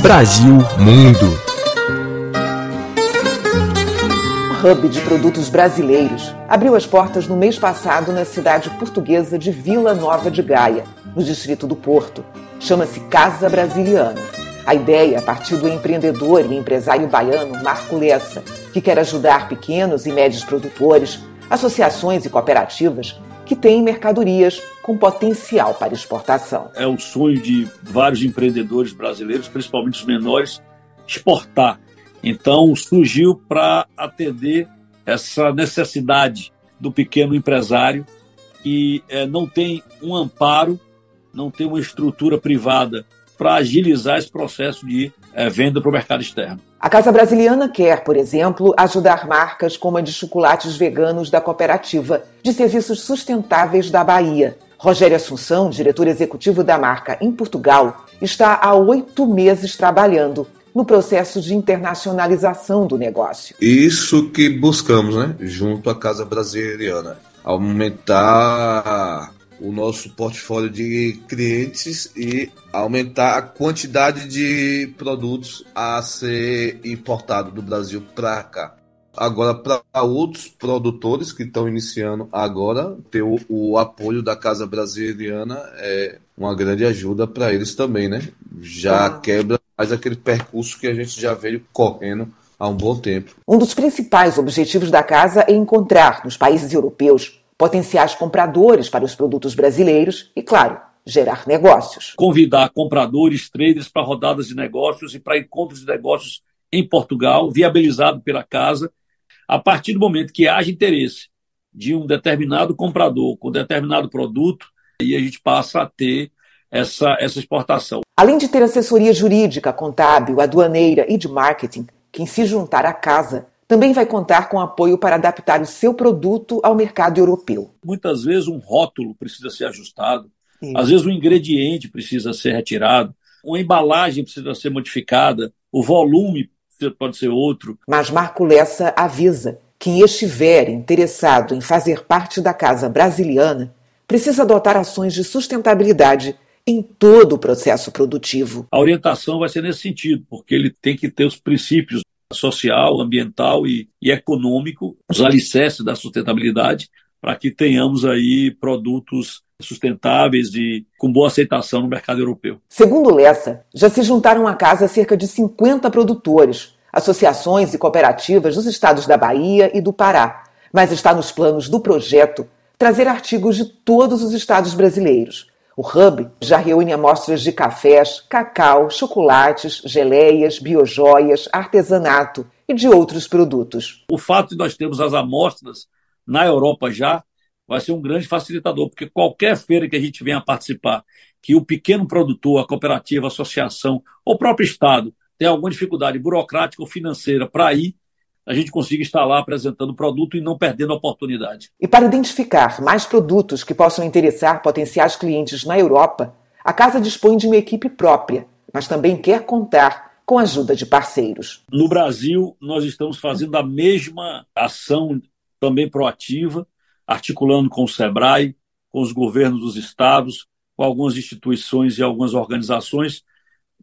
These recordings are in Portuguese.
Brasil Mundo. Hub de produtos brasileiros abriu as portas no mês passado na cidade portuguesa de Vila Nova de Gaia, no distrito do Porto. Chama-se Casa Brasiliana. A ideia partiu do empreendedor e empresário baiano Marco Lessa, que quer ajudar pequenos e médios produtores, associações e cooperativas que têm mercadorias com potencial para exportação. É o sonho de vários empreendedores brasileiros, principalmente os menores, exportar. Então surgiu para atender essa necessidade do pequeno empresário que é, não tem um amparo, não tem uma estrutura privada para agilizar esse processo de é, venda para o mercado externo. A Casa Brasiliana quer, por exemplo, ajudar marcas como a de chocolates veganos da cooperativa de serviços sustentáveis da Bahia. Rogério Assunção, diretor executivo da marca em Portugal, está há oito meses trabalhando no processo de internacionalização do negócio. Isso que buscamos, né, junto à Casa Brasiliana, aumentar o nosso portfólio de clientes e aumentar a quantidade de produtos a ser importado do Brasil para cá. Agora, para outros produtores que estão iniciando agora, ter o, o, apoio da Casa Brasiliana é uma grande ajuda para eles também, né? Já ah. quebra mais aquele percurso que a gente já veio correndo há um bom tempo. Um dos principais objetivos da casa é encontrar nos países europeus potenciais compradores para os produtos brasileiros e, claro, gerar negócios. Convidar compradores, traders para rodadas de negócios e para encontros de negócios em Portugal, viabilizado pela casa, a partir do momento que haja interesse de um determinado comprador com determinado produto, aí a gente passa a ter essa, essa exportação. Além de ter assessoria jurídica, contábil, aduaneira e de marketing, quem se juntar à casa também vai contar com apoio para adaptar o seu produto ao mercado europeu. Muitas vezes um rótulo precisa ser ajustado, Sim. às vezes um ingrediente precisa ser retirado, uma embalagem precisa ser modificada, o volume pode ser outro. Mas Marco Lessa avisa: quem estiver interessado em fazer parte da casa brasiliana precisa adotar ações de sustentabilidade em todo o processo produtivo. A orientação vai ser nesse sentido, porque ele tem que ter os princípios social, ambiental e, e econômico, os alicerces da sustentabilidade, para que tenhamos aí produtos sustentáveis e com boa aceitação no mercado europeu. Segundo Lessa, já se juntaram à casa cerca de 50 produtores, associações e cooperativas dos estados da Bahia e do Pará, mas está nos planos do projeto trazer artigos de todos os estados brasileiros, o Hub já reúne amostras de cafés, cacau, chocolates, geleias, biojoias, artesanato e de outros produtos. O fato de nós termos as amostras na Europa já vai ser um grande facilitador, porque qualquer feira que a gente venha participar, que o pequeno produtor, a cooperativa, a associação, ou o próprio Estado tem alguma dificuldade burocrática ou financeira para ir, a gente consiga estar lá apresentando o produto e não perdendo a oportunidade. E para identificar mais produtos que possam interessar potenciais clientes na Europa, a casa dispõe de uma equipe própria, mas também quer contar com a ajuda de parceiros. No Brasil, nós estamos fazendo a mesma ação também proativa, articulando com o SEBRAE, com os governos dos estados, com algumas instituições e algumas organizações,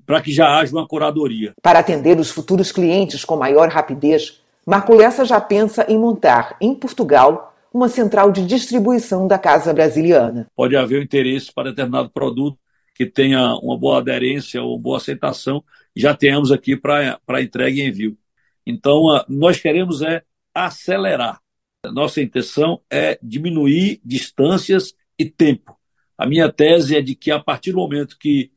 para que já haja uma curadoria. Para atender os futuros clientes com maior rapidez, Marco Lessa já pensa em montar em Portugal uma central de distribuição da Casa Brasiliana. Pode haver um interesse para determinado produto que tenha uma boa aderência ou boa aceitação, já temos aqui para entrega e envio. Então, nós queremos é acelerar. Nossa intenção é diminuir distâncias e tempo. A minha tese é de que a partir do momento que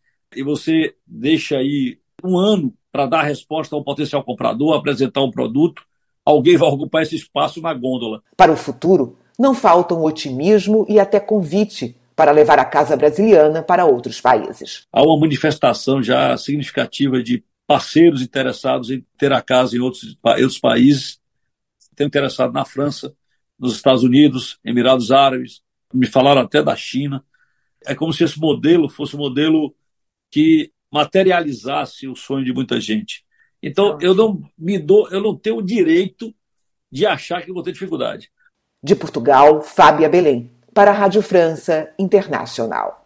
você deixa aí um ano para dar resposta ao potencial comprador, apresentar um produto, alguém vai ocupar esse espaço na gôndola. Para o futuro, não faltam otimismo e até convite para levar a Casa Brasiliana para outros países. Há uma manifestação já significativa de parceiros interessados em ter a casa em outros, outros países. Tem interessado na França, nos Estados Unidos, Emirados Árabes, me falaram até da China. É como se esse modelo fosse um modelo que materializasse o sonho de muita gente. Então, eu não me dou, eu não tenho o direito de achar que vou ter dificuldade. De Portugal, Fábia Belém, para a Rádio França Internacional.